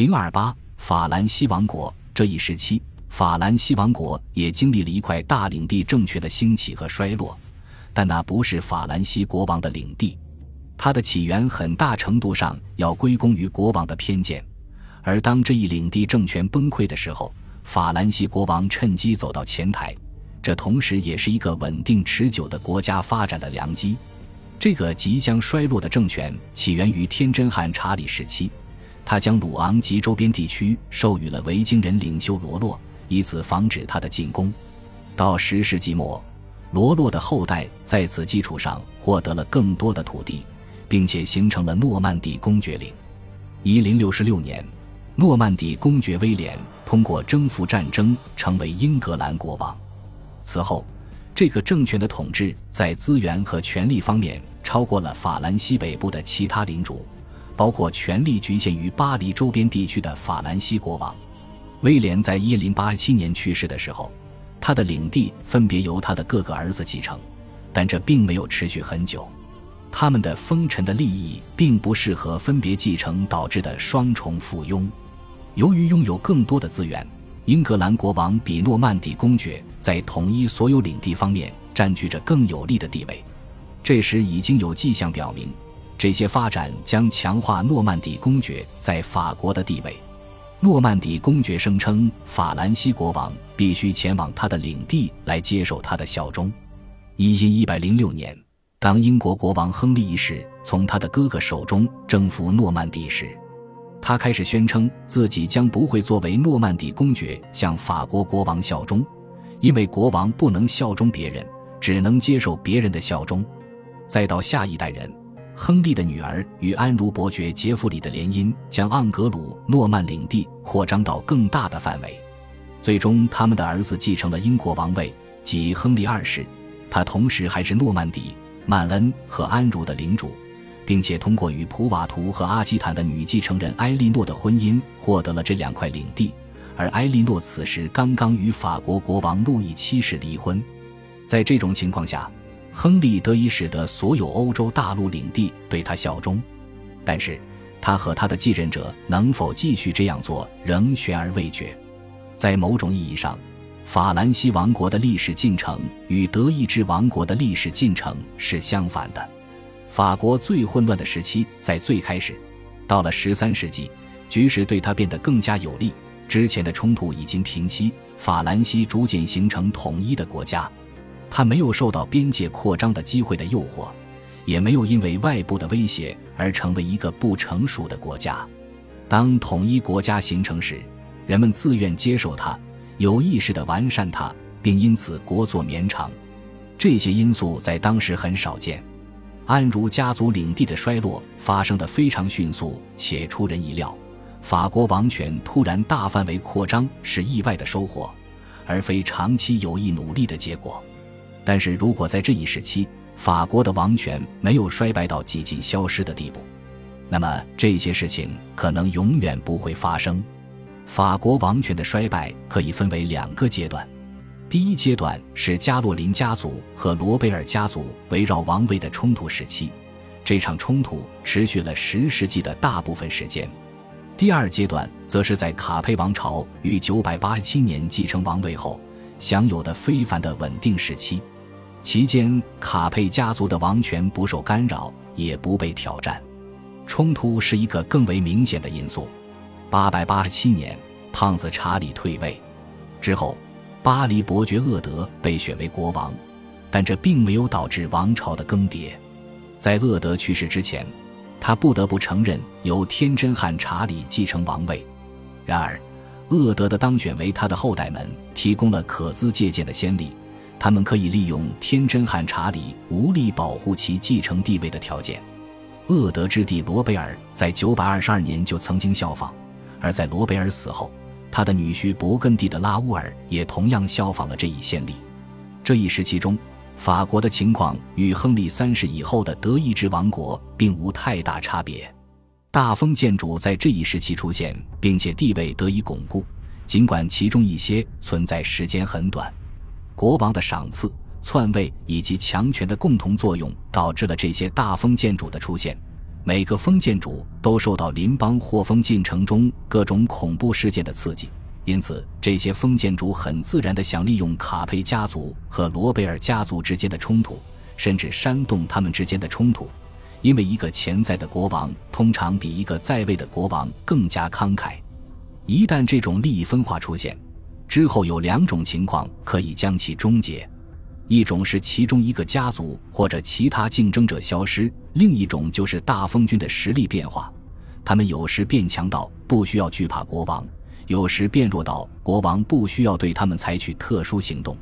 零二八法兰西王国这一时期，法兰西王国也经历了一块大领地政权的兴起和衰落，但那不是法兰西国王的领地，它的起源很大程度上要归功于国王的偏见。而当这一领地政权崩溃的时候，法兰西国王趁机走到前台，这同时也是一个稳定持久的国家发展的良机。这个即将衰落的政权起源于天真汗查理时期，他将鲁昂及周边地区授予了维京人领袖罗洛，以此防止他的进攻。到十世纪末，罗洛的后代在此基础上获得了更多的土地，并且形成了诺曼底公爵领。一零六六年。诺曼底公爵威廉通过征服战争成为英格兰国王。此后，这个政权的统治在资源和权力方面超过了法兰西北部的其他领主，包括权力局限于巴黎周边地区的法兰西国王。威廉在一零八七年去世的时候，他的领地分别由他的各个儿子继承，但这并没有持续很久。他们的封臣的利益并不适合分别继承导致的双重附庸。由于拥有更多的资源，英格兰国王比诺曼底公爵在统一所有领地方面占据着更有利的地位。这时已经有迹象表明，这些发展将强化诺曼底公爵在法国的地位。诺曼底公爵声称，法兰西国王必须前往他的领地来接受他的效忠。一因一百零六年，当英国国王亨利一世从他的哥哥手中征服诺曼底时。他开始宣称自己将不会作为诺曼底公爵向法国国王效忠，因为国王不能效忠别人，只能接受别人的效忠。再到下一代人，亨利的女儿与安茹伯爵杰弗里的联姻，将盎格鲁诺曼领地扩张到更大的范围。最终，他们的儿子继承了英国王位，即亨利二世。他同时还是诺曼底、曼恩和安茹的领主。并且通过与普瓦图和阿基坦的女继承人埃莉诺的婚姻，获得了这两块领地。而埃莉诺此时刚刚与法国国王路易七世离婚。在这种情况下，亨利得以使得所有欧洲大陆领地对他效忠。但是，他和他的继任者能否继续这样做仍悬而未决。在某种意义上，法兰西王国的历史进程与德意志王国的历史进程是相反的。法国最混乱的时期在最开始，到了十三世纪，局势对他变得更加有利。之前的冲突已经平息，法兰西逐渐形成统一的国家。他没有受到边界扩张的机会的诱惑，也没有因为外部的威胁而成为一个不成熟的国家。当统一国家形成时，人们自愿接受它，有意识地完善它，并因此国祚绵长。这些因素在当时很少见。安茹家族领地的衰落发生的非常迅速且出人意料，法国王权突然大范围扩张是意外的收获，而非长期有意努力的结果。但是如果在这一时期法国的王权没有衰败到几近消失的地步，那么这些事情可能永远不会发生。法国王权的衰败可以分为两个阶段。第一阶段是加洛林家族和罗贝尔家族围绕王位的冲突时期，这场冲突持续了十世纪的大部分时间。第二阶段则是在卡佩王朝于987年继承王位后享有的非凡的稳定时期，期间卡佩家族的王权不受干扰，也不被挑战。冲突是一个更为明显的因素。八百八十七年，胖子查理退位之后。巴黎伯爵厄德被选为国王，但这并没有导致王朝的更迭。在厄德去世之前，他不得不承认由天真汉查理继承王位。然而，厄德的当选为他的后代们提供了可资借鉴的先例，他们可以利用天真汉查理无力保护其继承地位的条件。厄德之弟罗贝尔在922年就曾经效仿，而在罗贝尔死后。他的女婿勃艮第的拉乌尔也同样效仿了这一先例。这一时期中，法国的情况与亨利三世以后的德意志王国并无太大差别。大封建主在这一时期出现，并且地位得以巩固，尽管其中一些存在时间很短。国王的赏赐、篡位以及强权的共同作用导致了这些大封建主的出现。每个封建主都受到邻邦获封进程中各种恐怖事件的刺激，因此这些封建主很自然地想利用卡佩家族和罗贝尔家族之间的冲突，甚至煽动他们之间的冲突，因为一个潜在的国王通常比一个在位的国王更加慷慨。一旦这种利益分化出现，之后有两种情况可以将其终结。一种是其中一个家族或者其他竞争者消失，另一种就是大封军的实力变化。他们有时变强到不需要惧怕国王，有时变弱到国王不需要对他们采取特殊行动。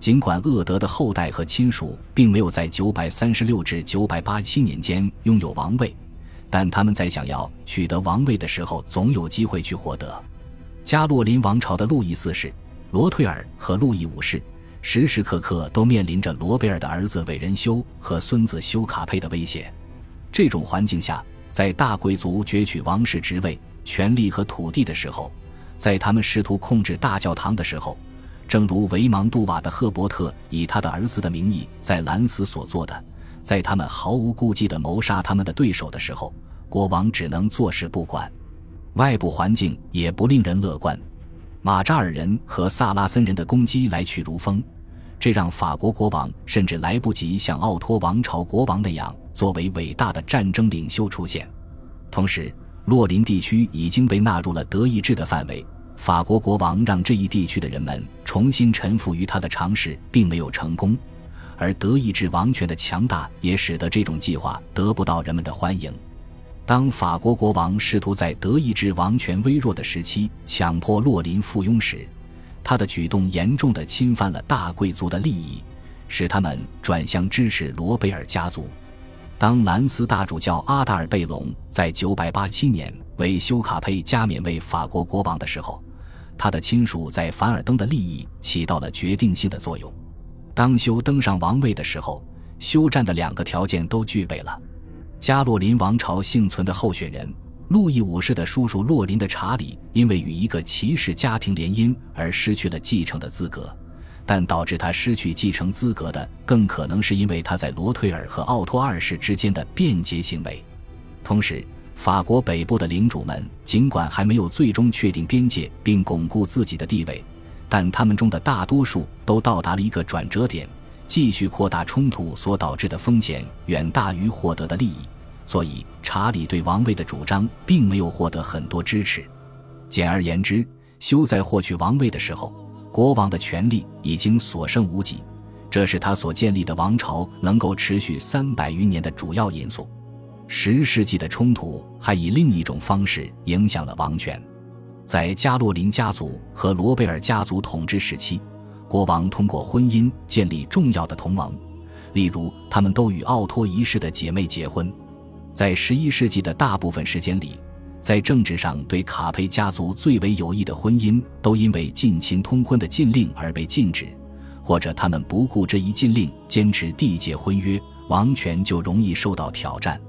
尽管厄德的后代和亲属并没有在936至987年间拥有王位，但他们在想要取得王位的时候总有机会去获得。加洛林王朝的路易四世、罗退尔和路易五世。时时刻刻都面临着罗贝尔的儿子韦仁修和孙子修卡佩的威胁。这种环境下，在大贵族攫取王室职位、权力和土地的时候，在他们试图控制大教堂的时候，正如维芒杜瓦的赫伯特以他的儿子的名义在兰斯所做的，在他们毫无顾忌地谋杀他们的对手的时候，国王只能坐视不管。外部环境也不令人乐观。马扎尔人和萨拉森人的攻击来去如风，这让法国国王甚至来不及像奥托王朝国王那样作为伟大的战争领袖出现。同时，洛林地区已经被纳入了德意志的范围。法国国王让这一地区的人们重新臣服于他的尝试并没有成功，而德意志王权的强大也使得这种计划得不到人们的欢迎。当法国国王试图在德意志王权微弱的时期强迫洛林附庸时，他的举动严重的侵犯了大贵族的利益，使他们转向支持罗贝尔家族。当兰斯大主教阿达尔贝隆在987年为修卡佩加冕为法国国王的时候，他的亲属在凡尔登的利益起到了决定性的作用。当修登上王位的时候，休战的两个条件都具备了。加洛林王朝幸存的候选人路易五世的叔叔洛林的查理，因为与一个骑士家庭联姻而失去了继承的资格，但导致他失去继承资格的，更可能是因为他在罗退尔和奥托二世之间的便捷行为。同时，法国北部的领主们尽管还没有最终确定边界并巩固自己的地位，但他们中的大多数都到达了一个转折点。继续扩大冲突所导致的风险远大于获得的利益，所以查理对王位的主张并没有获得很多支持。简而言之，修在获取王位的时候，国王的权力已经所剩无几，这是他所建立的王朝能够持续三百余年的主要因素。十世纪的冲突还以另一种方式影响了王权，在加洛林家族和罗贝尔家族统治时期。国王通过婚姻建立重要的同盟，例如他们都与奥托一世的姐妹结婚。在十一世纪的大部分时间里，在政治上对卡佩家族最为有益的婚姻都因为近亲通婚的禁令而被禁止，或者他们不顾这一禁令，坚持缔结婚约，王权就容易受到挑战。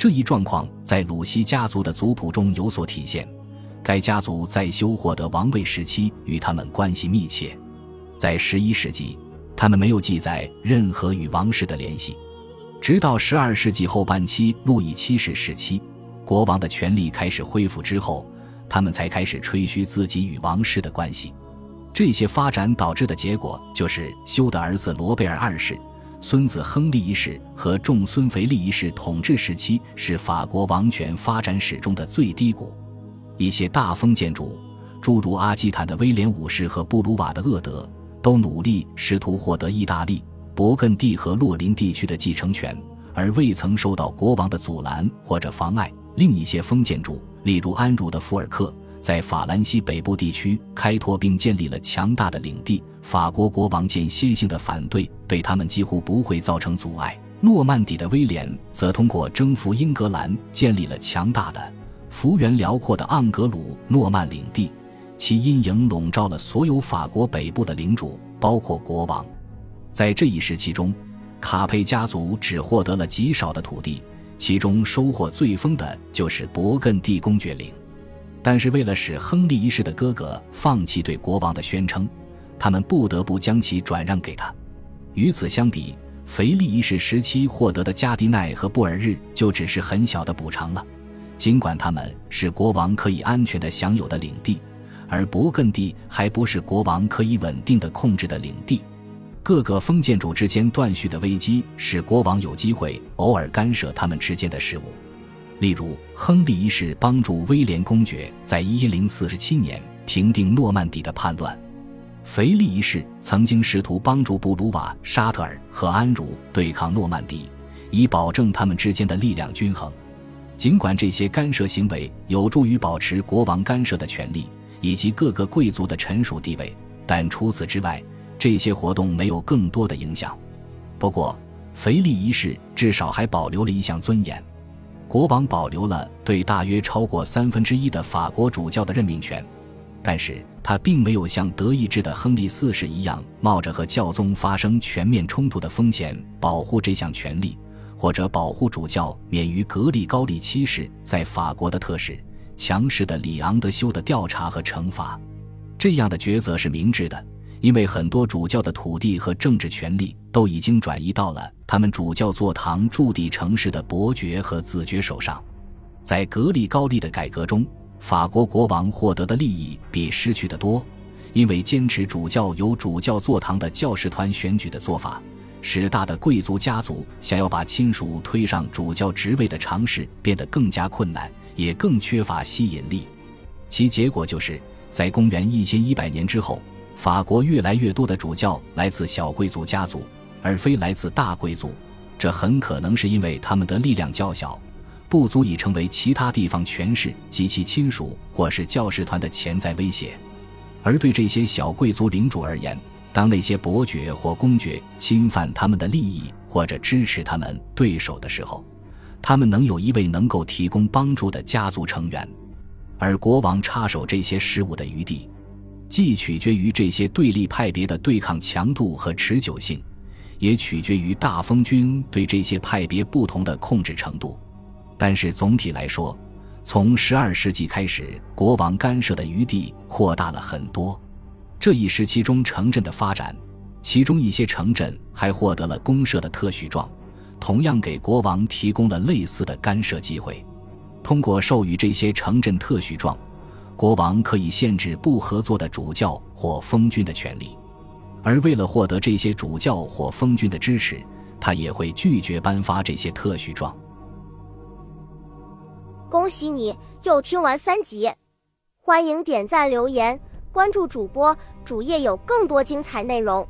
这一状况在鲁西家族的族谱中有所体现，该家族在修获得王位时期与他们关系密切。在十一世纪，他们没有记载任何与王室的联系。直到十二世纪后半期路易七世时期，国王的权力开始恢复之后，他们才开始吹嘘自己与王室的关系。这些发展导致的结果就是修的儿子罗贝尔二世、孙子亨利一世和众孙腓利一世统治时期是法国王权发展史中的最低谷。一些大封建主，诸如阿基坦的威廉五世和布鲁瓦的厄德。都努力试图获得意大利、勃艮第和洛林地区的继承权，而未曾受到国王的阻拦或者妨碍。另一些封建主，例如安茹的福尔克，在法兰西北部地区开拓并建立了强大的领地。法国国王间歇性的反对对他们几乎不会造成阻碍。诺曼底的威廉则通过征服英格兰，建立了强大的、幅员辽阔的盎格鲁诺曼领地。其阴影笼罩了所有法国北部的领主，包括国王。在这一时期中，卡佩家族只获得了极少的土地，其中收获最丰的就是勃艮第公爵领。但是，为了使亨利一世的哥哥放弃对国王的宣称，他们不得不将其转让给他。与此相比，腓力一世时期获得的加迪奈和布尔日就只是很小的补偿了，尽管他们是国王可以安全的享有的领地，而勃艮第还不是国王可以稳定的控制的领地。各个封建主之间断续的危机使国王有机会偶尔干涉他们之间的事务，例如亨利一世帮助威廉公爵在一零四七年平定诺曼底的叛乱。腓力一世曾经试图帮助布鲁瓦、沙特尔和安茹对抗诺曼底，以保证他们之间的力量均衡。尽管这些干涉行为有助于保持国王干涉的权利以及各个贵族的臣属地位，但除此之外，这些活动没有更多的影响。不过，腓力一世至少还保留了一项尊严：国王保留了对大约超过三分之一的法国主教的任命权。但是他并没有像德意志的亨利四世一样，冒着和教宗发生全面冲突的风险保护这项权利，或者保护主教免于格里高利七世在法国的特使强势的里昂德修的调查和惩罚。这样的抉择是明智的，因为很多主教的土地和政治权利都已经转移到了他们主教座堂驻地城市的伯爵和子爵手上。在格力高利的改革中。法国国王获得的利益比失去的多，因为坚持主教由主教座堂的教士团选举的做法，使大的贵族家族想要把亲属推上主教职位的尝试变得更加困难，也更缺乏吸引力。其结果就是在公元一千一百年之后，法国越来越多的主教来自小贵族家族，而非来自大贵族。这很可能是因为他们的力量较小。不足以成为其他地方权势及其亲属或是教士团的潜在威胁，而对这些小贵族领主而言，当那些伯爵或公爵侵犯他们的利益或者支持他们对手的时候，他们能有一位能够提供帮助的家族成员，而国王插手这些事务的余地，既取决于这些对立派别的对抗强度和持久性，也取决于大封君对这些派别不同的控制程度。但是总体来说，从十二世纪开始，国王干涉的余地扩大了很多。这一时期中，城镇的发展，其中一些城镇还获得了公社的特许状，同样给国王提供了类似的干涉机会。通过授予这些城镇特许状，国王可以限制不合作的主教或封君的权利，而为了获得这些主教或封君的支持，他也会拒绝颁发这些特许状。恭喜你又听完三集，欢迎点赞、留言、关注主播，主页有更多精彩内容。